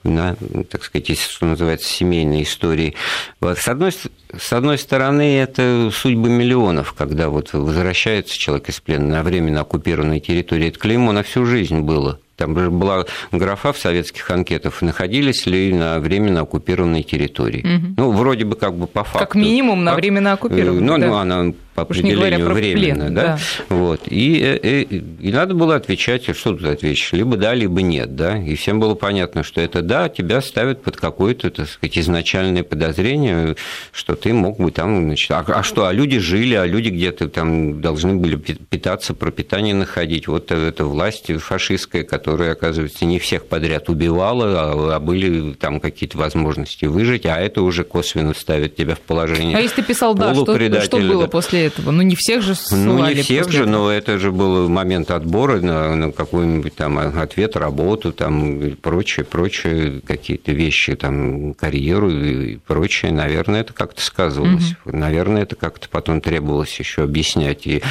на, так сказать, что называется, семейные истории. С одной, с одной стороны, это судьбы миллионов, когда вот возвращается человек из плена на временно оккупированной территории. Это клеймо на всю жизнь было. Там была графа в советских анкетах, находились ли на временно оккупированной территории. Угу. Ну, вроде бы как бы по факту. Как минимум на временно оккупированной. Ну, да. ну она по определению временно, плен, да? да. Вот. И, и, э, и надо было отвечать, что тут ответишь, либо да, либо нет, да. И всем было понятно, что это да, тебя ставят под какое-то, так сказать, изначальное подозрение, что ты мог бы там, значит, а, а что, а люди жили, а люди где-то там должны были питаться, пропитание находить. Вот эта власть фашистская, которая, оказывается, не всех подряд убивала, а, а были там какие-то возможности выжить, а это уже косвенно ставит тебя в положение А если ты писал да, что, что было да. После этого? Ну, не всех же ссылали Ну, не всех же, этого. но это же был момент отбора на, на какой-нибудь там ответ, работу, там, и прочее, прочее, какие-то вещи, там, карьеру и прочее. Наверное, это как-то сказывалось. Угу. Наверное, это как-то потом требовалось еще объяснять и,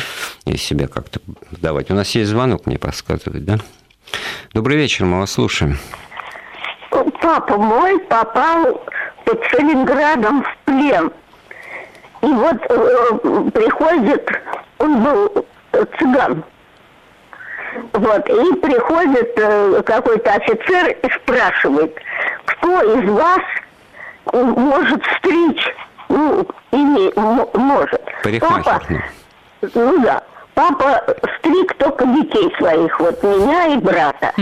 и себя как-то давать. У нас есть звонок, мне подсказывает, да? Добрый вечер, мы вас слушаем. Папа мой попал под Сталинградом в плен. И вот э, приходит, он был цыган, вот, и приходит э, какой-то офицер и спрашивает, кто из вас может стричь, ну, име, может. Папа, ну да, папа стриг только детей своих, вот меня и брата.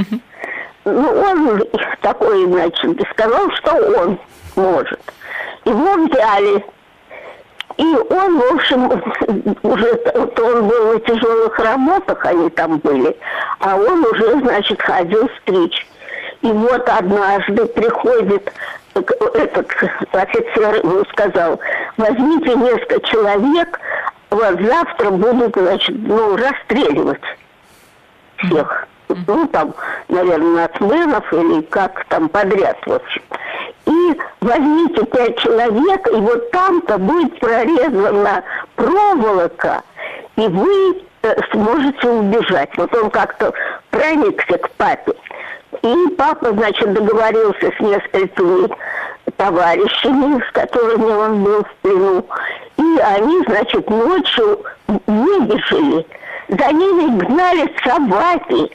Ну, он такой, значит, сказал, что он может. Его взяли и он, в общем, уже он был на тяжелых работах, они там были, а он уже, значит, ходил стричь. И вот однажды приходит этот офицер ему сказал, возьмите несколько человек, вот завтра будут, значит, ну, расстреливать всех. Ну, там, наверное, нацменов или как там подряд, в общем и возьмите пять человек, и вот там-то будет прорезана проволока, и вы э, сможете убежать. Вот он как-то проникся к папе. И папа, значит, договорился с несколькими товарищами, с которыми он был в плену. И они, значит, ночью выбежали. За ними гнали собаки.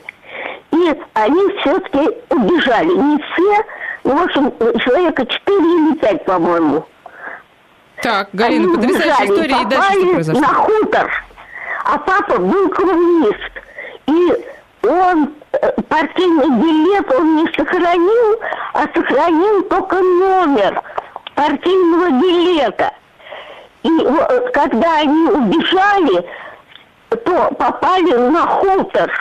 И они все-таки убежали. Не все, ну, в общем, человека 4 или 5, по-моему. Так, Галина, Они потрясающая история, и дальше что произошло? на хутор, а папа был коммунист. И он э, партийный билет он не сохранил, а сохранил только номер партийного билета. И когда они убежали, то попали на хутор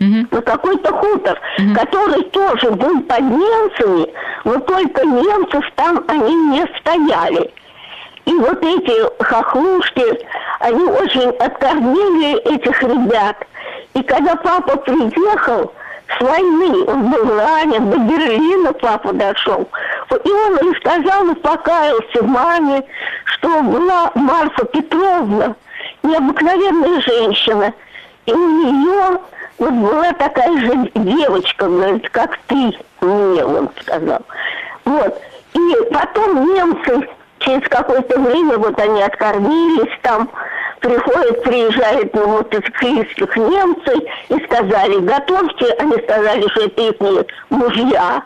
угу. на какой-то хутор, угу. который тоже был под немцами, но только немцев там они не стояли. И вот эти хохлушки, они очень откормили этих ребят. И когда папа приехал с войны, он был ранен, до Берлина папа дошел. И он рассказал и покаялся маме, что была Марфа Петровна, необыкновенная женщина. И у нее вот была такая же девочка, говорит, как ты мне, он сказал. Вот. И потом немцы через какое-то время, вот они откормились там, приходят, приезжают на мотоциклистах немцы и сказали, готовьте, они сказали, что это их мужья.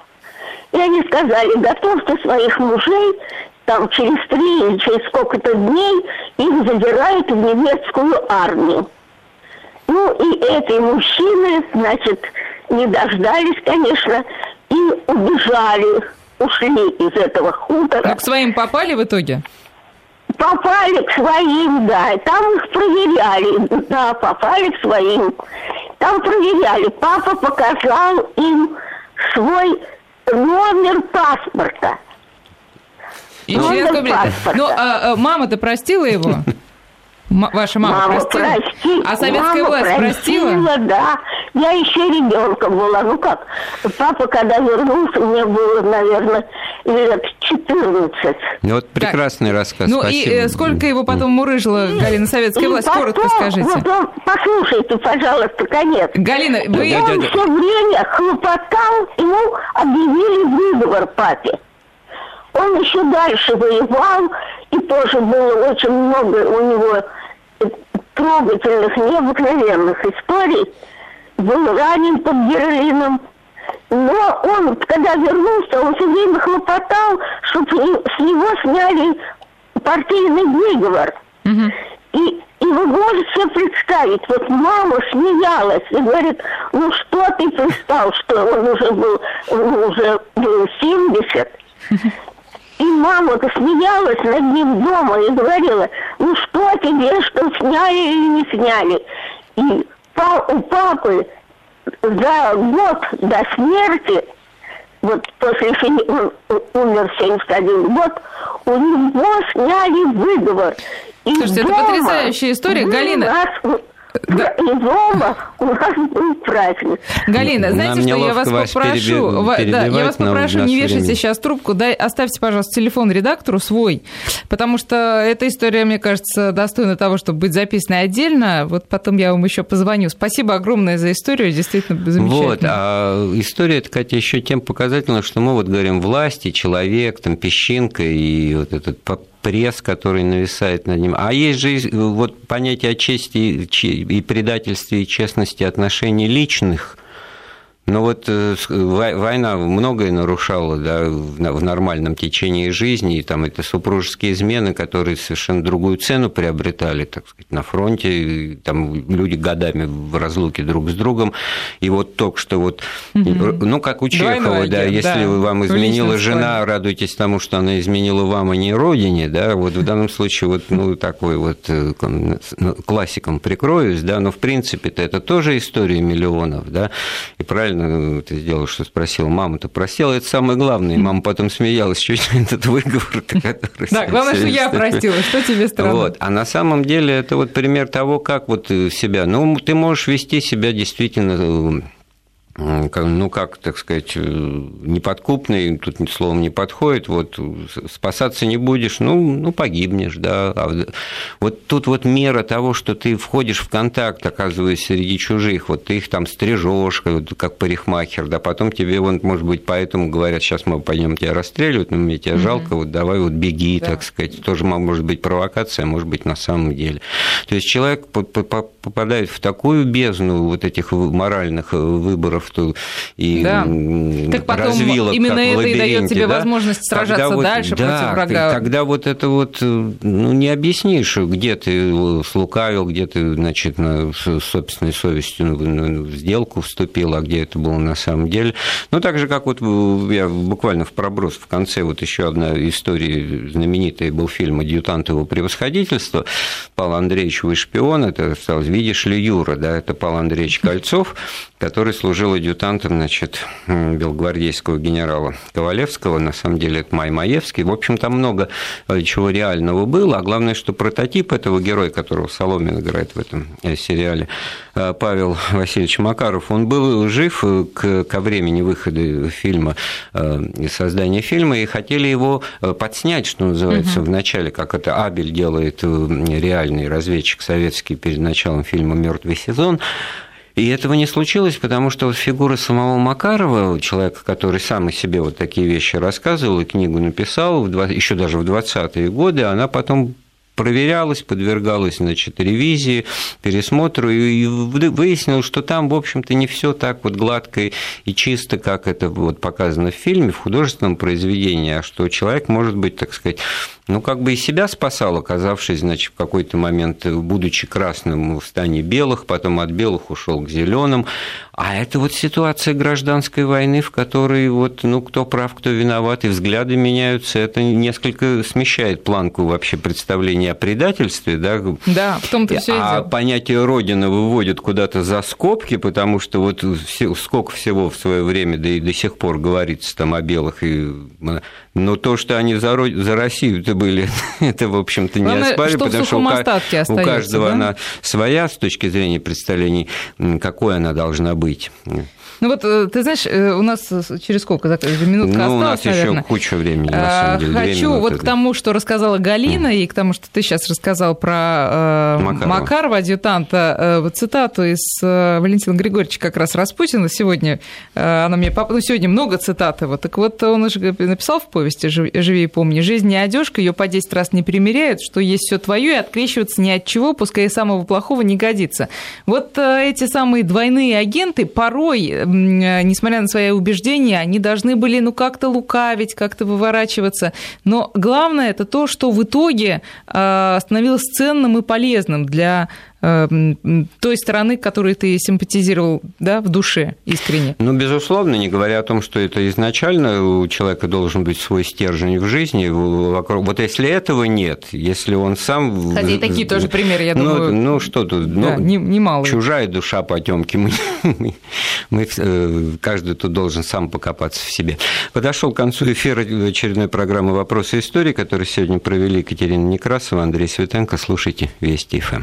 И они сказали, готовьте своих мужей, там через три или через сколько-то дней их забирают в немецкую армию. Ну и эти мужчины, значит, не дождались, конечно, и убежали, ушли из этого хутора. Но к своим попали в итоге? Попали к своим, да. Там их проверяли. Да, попали к своим. Там проверяли. Папа показал им свой номер паспорта. И номер паспорта. Ну, а, а мама-то простила его? М- ваша мама, мама простила? прости. А советская мама власть простила? да. Я еще ребенком была. Ну как, папа, когда вернулся, мне было, наверное, лет 14. Ну, вот прекрасный рассказ, Ну спасибо. и э, сколько его потом мурыжила Галина советская И власть? потом, Коротко скажите. вот он- послушайте, пожалуйста, конец. Галина, вы... И он все время хлопотал, ему объявили выговор папе. Он еще дальше воевал, и тоже было очень много у него трогательных, необыкновенных историй. Был ранен под Берлином. Но он, когда вернулся, он все время хлопотал, чтобы с него сняли партийный выговор. И, и вы можете себе представить, вот мама смеялась и говорит, ну что ты пристал, что он уже был, он уже был 70. И мама-то смеялась над ним дома и говорила, ну что тебе, что сняли или не сняли. И у папы за год до смерти, вот после фини- он умер в 71 год, у него сняли выговор. И Слушайте, это дома потрясающая история. Галина, нас- И дома у нас был праздник. Галина, Нам знаете, что я вас вас попрошу? Ва- да, я вас попрошу, не вешайте времени. сейчас трубку, дай, оставьте, пожалуйста, телефон редактору свой, потому что эта история, мне кажется, достойна того, чтобы быть записанной отдельно. Вот потом я вам еще позвоню. Спасибо огромное за историю, действительно замечательно. Вот, а история, это, Катя, еще тем показательна, что мы вот говорим власти, человек, там, песчинка и вот этот пресс, который нависает над ним. А есть же и- вот понятие о чести и че- и предательстве, и честности отношений личных. Но вот э, вой- война многое нарушала да, в нормальном течении жизни, и там это супружеские измены, которые совершенно другую цену приобретали, так сказать, на фронте, там люди годами в разлуке друг с другом, и вот только что вот, ну, как у Двойной Чехова, да, агент, если да, вам изменила жена, радуйтесь тому, что она изменила вам, а не родине, да, вот в данном случае вот, ну, такой вот э, ну, классиком прикроюсь, да, но в принципе-то это тоже история миллионов, да, и правильно ты сделал, что спросил, мама-то простила, это самое главное, и мама потом смеялась, чуть этот выговор, который... Да, главное, что я простила, что тебе странно. Вот. А на самом деле это вот пример того, как вот э, себя... Ну, ты можешь вести себя действительно э, ну, как, так сказать, э, неподкупный, тут словом не подходит, вот спасаться не будешь, ну, ну погибнешь, да. А вот тут вот мера того, что ты входишь в контакт, оказываясь среди чужих, вот ты их там стрижешь, как, как парикмахер, да, потом тебе, вот, может быть, поэтому говорят, сейчас мы пойдем тебя расстреливать, но мне тебя жалко, вот давай вот беги, так сказать, тоже мо- может быть провокация, а может быть на самом деле. То есть человек по- по- по- попадает в такую бездну вот этих моральных э, выборов то- и Да. Так потом развилок, именно как это и дает тебе да, возможность сражаться вот- дальше да, против врага. Когда вот это вот, э, ну, не объяснишь, где ты слукавил, где ты, значит, на с- собственной совестью ну, сделку вступил, а где это было на самом деле. Ну, так же, как вот я буквально в проброс в конце, вот еще одна история знаменитая был фильм «Адъютант его превосходительства», Павел Андреевич, вы шпион, это осталось, видишь ли, Юра, да, это Павел Андреевич Кольцов, который служил адъютантом, значит, м, белогвардейского генерала Ковалевского, на самом деле это Май Маевский. В общем, там много э, чего реального было, а главное, что прототип этого героя, которого Соломин играет в этом э, сериале, э, Павел Васильевич Макаров, он был жив к, ко времени выхода фильма создания фильма, и хотели его подснять, что называется, в начале, как это Абель делает реальный разведчик советский перед началом фильма «Мертвый сезон», и этого не случилось, потому что вот фигура самого Макарова, человека, который сам о себе вот такие вещи рассказывал и книгу написал, еще даже в 20-е годы, она потом проверялась, подвергалась, значит, ревизии, пересмотру, и вы- выяснилось, что там, в общем-то, не все так вот гладко и чисто, как это вот показано в фильме, в художественном произведении, а что человек может быть, так сказать, ну, как бы и себя спасал, оказавшись, значит, в какой-то момент, будучи красным в стане белых, потом от белых ушел к зеленым. А это вот ситуация гражданской войны, в которой вот, ну, кто прав, кто виноват, и взгляды меняются. Это несколько смещает планку вообще представления представление о предательстве, да, да в том-то все а понятие Родина выводит куда-то за скобки, потому что вот сколько всего в свое время, да и до сих пор говорится там о белых, и, но то, что они за, за Россию-то были, это, в общем-то, не оспаривали, потому что у, у каждого да? она своя с точки зрения представлений, какой она должна быть. Ну вот, э, ты знаешь, э, у нас через сколько? Минутка ну, осталась, у нас наверное. еще куча времени, на самом деле. Хочу вот к тому, что рассказала Галина, mm. и к тому, что ты сейчас рассказал про э, Макарова, Макарова адъютанта, вот цитату из Валентина Григорьевича как раз Распутина сегодня. Она мне, ну, сегодня много цитат его. Так вот, он уже написал в повести «Живи и помни». «Жизнь не одежка, ее по 10 раз не примеряют, что есть все твое, и открещиваться ни от чего, пускай и самого плохого не годится». Вот эти самые двойные агенты порой Э, несмотря на свои убеждения, они должны были ну как-то лукавить, как-то выворачиваться. Но главное это то, что в итоге э, становилось ценным и полезным для той стороны, которой ты симпатизировал да, в душе искренне? Ну, безусловно, не говоря о том, что это изначально у человека должен быть свой стержень в жизни. Вокруг... Вот если этого нет, если он сам... Хотя и такие тоже примеры, я ну, думаю... Ну, что тут? Да, ну, немало. Чужая душа потемки. Мы, мы, э, каждый тут должен сам покопаться в себе. Подошел к концу эфира очередной программы «Вопросы истории», которую сегодня провели Екатерина Некрасова, Андрей Светенко. Слушайте Вести ФМ.